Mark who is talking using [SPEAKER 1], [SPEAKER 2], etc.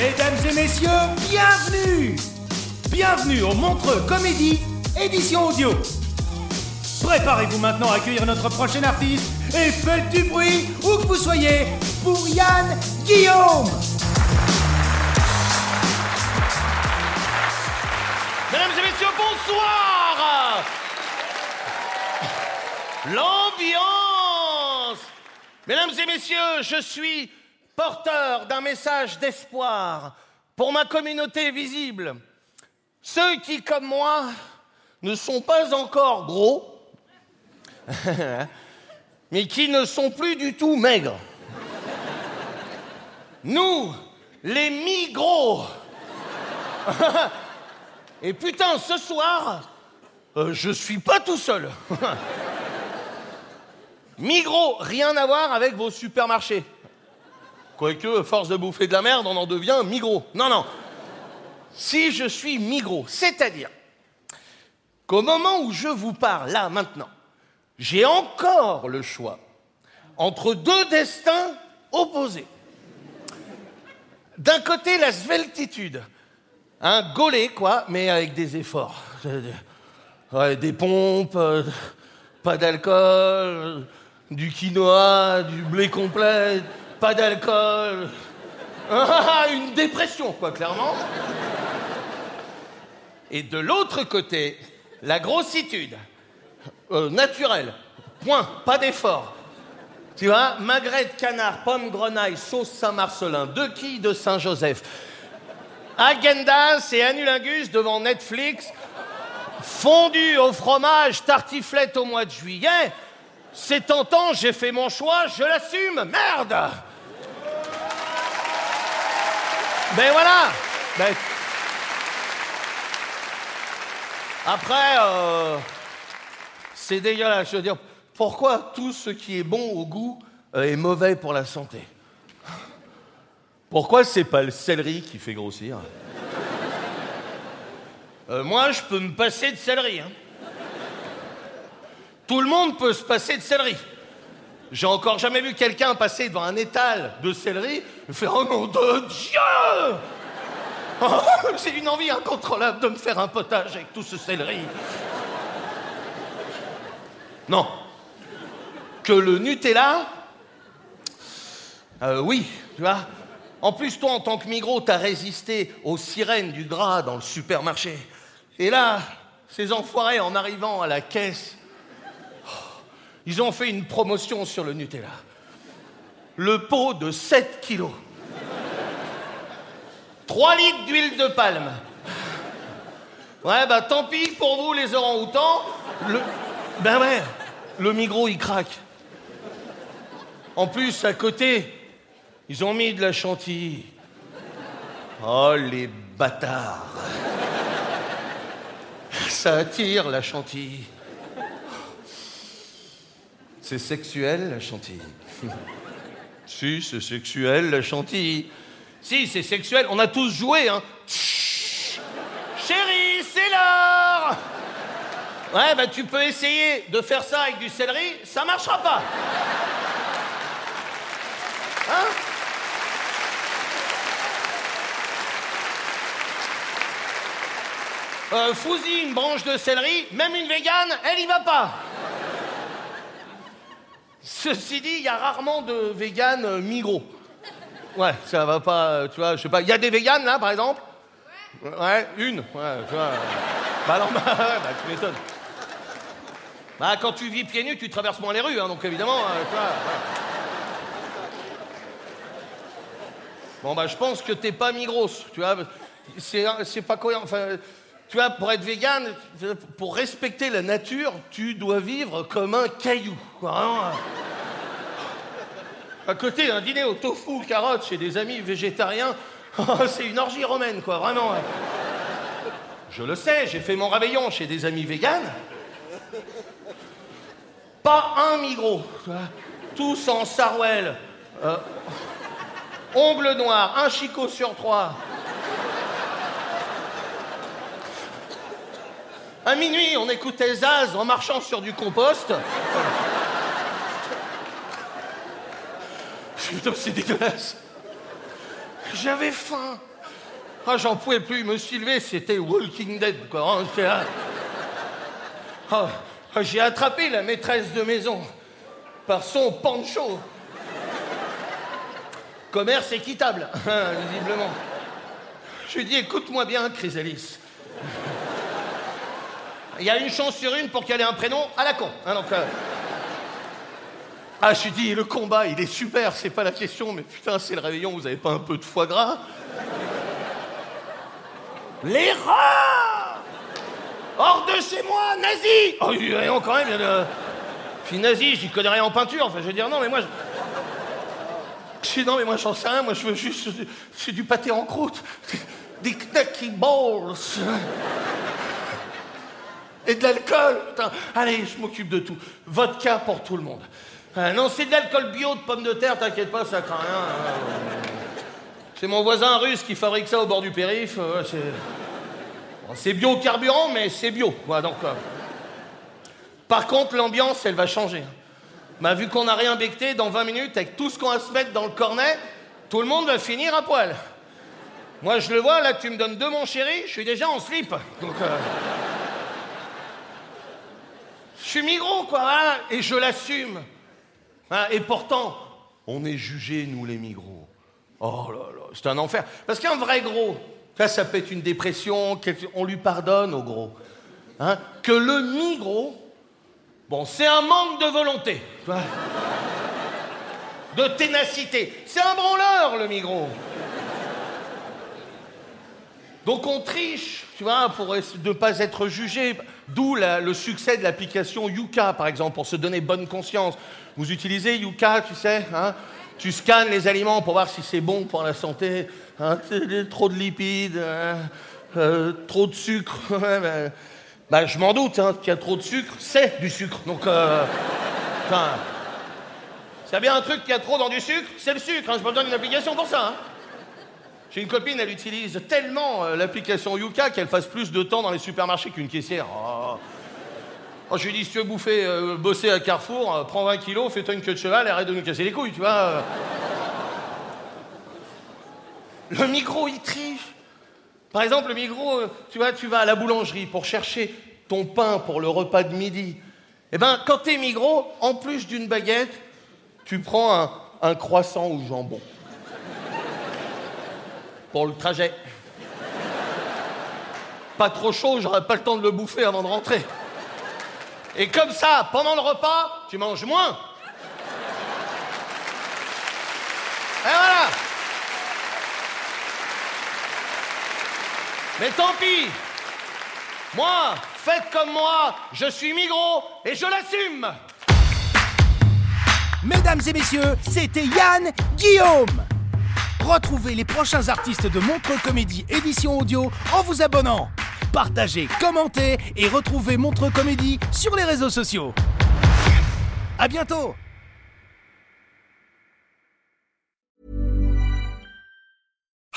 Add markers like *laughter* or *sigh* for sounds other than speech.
[SPEAKER 1] Mesdames et messieurs, bienvenue. Bienvenue au Montreux Comédie, édition audio. Préparez-vous maintenant à accueillir notre prochain artiste et faites du bruit où que vous soyez pour Yann Guillaume.
[SPEAKER 2] Mesdames et messieurs, bonsoir. L'ambiance. Mesdames et messieurs, je suis porteur d'un message d'espoir pour ma communauté visible. Ceux qui, comme moi, ne sont pas encore gros, *laughs* mais qui ne sont plus du tout maigres. Nous, les mi-gros. *laughs* Et putain, ce soir, euh, je suis pas tout seul. *laughs* Migros, rien à voir avec vos supermarchés. Quoique, force de bouffer de la merde, on en devient Migros. Non, non. Si je suis Migros, c'est-à-dire qu'au moment où je vous parle, là, maintenant, j'ai encore le choix entre deux destins opposés. D'un côté, la sveltitude, un gaulé, quoi, mais avec des efforts. Ouais, des pompes, euh, pas d'alcool, du quinoa, du blé complet, pas d'alcool. *laughs* Une dépression, quoi, clairement. Et de l'autre côté, la grossitude, euh, naturelle, point, pas d'effort. Tu vois, magret de canard, pomme grenaille, sauce Saint-Marcelin, deux quilles de Saint-Joseph, agendas et anulingus devant Netflix, fondu au fromage, tartiflette au mois de juillet. C'est tentant, j'ai fait mon choix, je l'assume, merde Ben voilà Ben- Après, euh, c'est dégueulasse. Je veux dire, pourquoi tout ce qui est bon au goût euh, est mauvais pour la santé? Pourquoi c'est pas le céleri qui fait grossir? Euh, Moi, je peux me passer de céleri. hein. Tout le monde peut se passer de céleri. J'ai encore jamais vu quelqu'un passer devant un étal de céleri et faire Oh nom de Dieu Oh, *laughs* J'ai une envie incontrôlable de me faire un potage avec tout ce céleri. Non. Que le Nutella, euh, oui, tu vois. En plus, toi, en tant que migros, t'as résisté aux sirènes du gras dans le supermarché. Et là, ces enfoirés, en arrivant à la caisse, oh, ils ont fait une promotion sur le Nutella. Le pot de 7 kilos. 3 litres d'huile de palme. Ouais, bah tant pis pour vous, les orangs-outans. Ben ouais, le migros, il craque. En plus, à côté, ils ont mis de la chantilly. Oh, les bâtards. Ça attire la chantilly. C'est sexuel, la chantilly. Si, c'est sexuel, la chantilly. Si, c'est sexuel. On a tous joué, hein. Chérie, c'est l'heure Ouais, bah tu peux essayer de faire ça avec du céleri, ça marchera pas. Hein Euh, Fouzi, une branche de céleri, même une végane, elle y va pas. Ceci dit, il y a rarement de véganes euh, migros. Ouais, ça va pas, euh, tu vois, je sais pas. Il y a des véganes là, par exemple Ouais, une. Ouais, tu vois. Bah non, *laughs* bah, ouais, bah tu m'étonnes. Bah quand tu vis pieds nus, tu traverses moins les rues, hein, donc évidemment, euh, tu vois. ouais. Bon bah je pense que t'es pas Migros, tu vois. C'est c'est pas cohérent. Enfin, tu vois, pour être vegan, pour respecter la nature, tu dois vivre comme un caillou. euh. À côté d'un dîner au tofu, carottes chez des amis végétariens, *laughs* c'est une orgie romaine, quoi, vraiment. hein. Je le sais, j'ai fait mon réveillon chez des amis véganes. Pas un migros, tous en sarouel. Euh, ongles noirs, un chicot sur trois. À minuit, on écoutait Zaz en marchant sur du compost. Putain, c'est dégueulasse. J'avais faim. Ah, j'en pouvais plus. Me suis c'était Walking Dead, quoi. hein. Ah, ah, J'ai attrapé la maîtresse de maison par son pancho. Commerce équitable, hein, visiblement. Je lui ai dit, écoute-moi bien, Chrysalis. Il y a une chance sur une pour qu'elle ait un prénom à la con. hein, donc, euh, Ah, je ai dit, le combat, il est super, c'est pas la question, mais putain, c'est le réveillon, vous avez pas un peu de foie gras? Les rats Hors de chez moi, nazi! Oh, quand même, il y a. De... Puis nazi, j'y connais rien en peinture, enfin, je veux dire, non, mais moi, je... Je non, mais moi, j'en sais rien, moi, je veux juste... C'est du pâté en croûte, des knacky balls et de l'alcool. Allez, je m'occupe de tout. Vodka pour tout le monde. Ah, non, c'est de l'alcool bio de pommes de terre, t'inquiète pas, ça craint rien. hein. C'est mon voisin russe qui fabrique ça au bord du périph. euh, c'est... Bio carburant, mais c'est bio. Donc, euh. Par contre, l'ambiance, elle va changer. Bah, vu qu'on n'a rien becté, dans 20 minutes, avec tout ce qu'on va se mettre dans le cornet, tout le monde va finir à poil. Moi, je le vois, là, tu me donnes deux, mon chéri, je suis déjà en slip. Euh, je suis migros, quoi, hein, et je l'assume. Hein, et pourtant, on est jugés, nous, les migros. Oh là là, c'est un enfer. Parce qu'un vrai gros, ça, ça peut être une dépression, on lui pardonne au gros. Hein, que le migros, bon, c'est un manque de volonté. De ténacité. C'est un branleur, le migros. Donc on triche, tu vois, pour ne pas être jugé. D'où le succès de l'application Yuka, par exemple, pour se donner bonne conscience. Vous utilisez Yuka, tu sais, hein Tu scannes les aliments pour voir si c'est bon pour la santé. hein, trop de lipides, hein, euh, trop de sucre. *laughs* ben, je m'en doute, hein, qu'il y a trop de sucre, c'est du sucre. Donc, euh, putain, s'il y a bien un truc qu'il y a trop dans du sucre, c'est le sucre. Hein, je me donne une application pour ça. hein. J'ai une copine, elle utilise tellement euh, l'application Yuka qu'elle passe plus de temps dans les supermarchés qu'une caissière. Oh. Oh, je lui dis, si tu veux bouffer, euh, bosser à Carrefour, euh, prends 20 kilos, fais-toi une queue de cheval et arrête de nous casser les couilles, tu vois. Le micro, il triche. Par exemple, le micro, tu vois, tu vas à la boulangerie pour chercher ton pain pour le repas de midi. Eh ben, quand t'es migros, en plus d'une baguette, tu prends un, un croissant au jambon pour le trajet. Pas trop chaud, j'aurais pas le temps de le bouffer avant de rentrer. Et comme ça, pendant le repas, tu manges moins. Et voilà. Mais tant pis. Moi, faites comme moi, je suis migros et je l'assume.
[SPEAKER 1] Mesdames et messieurs, c'était Yann Guillaume. Retrouvez les prochains artistes de Montreux Comédie édition audio en vous abonnant. Partagez, commentez et retrouvez Montreux Comédie sur les réseaux sociaux. À bientôt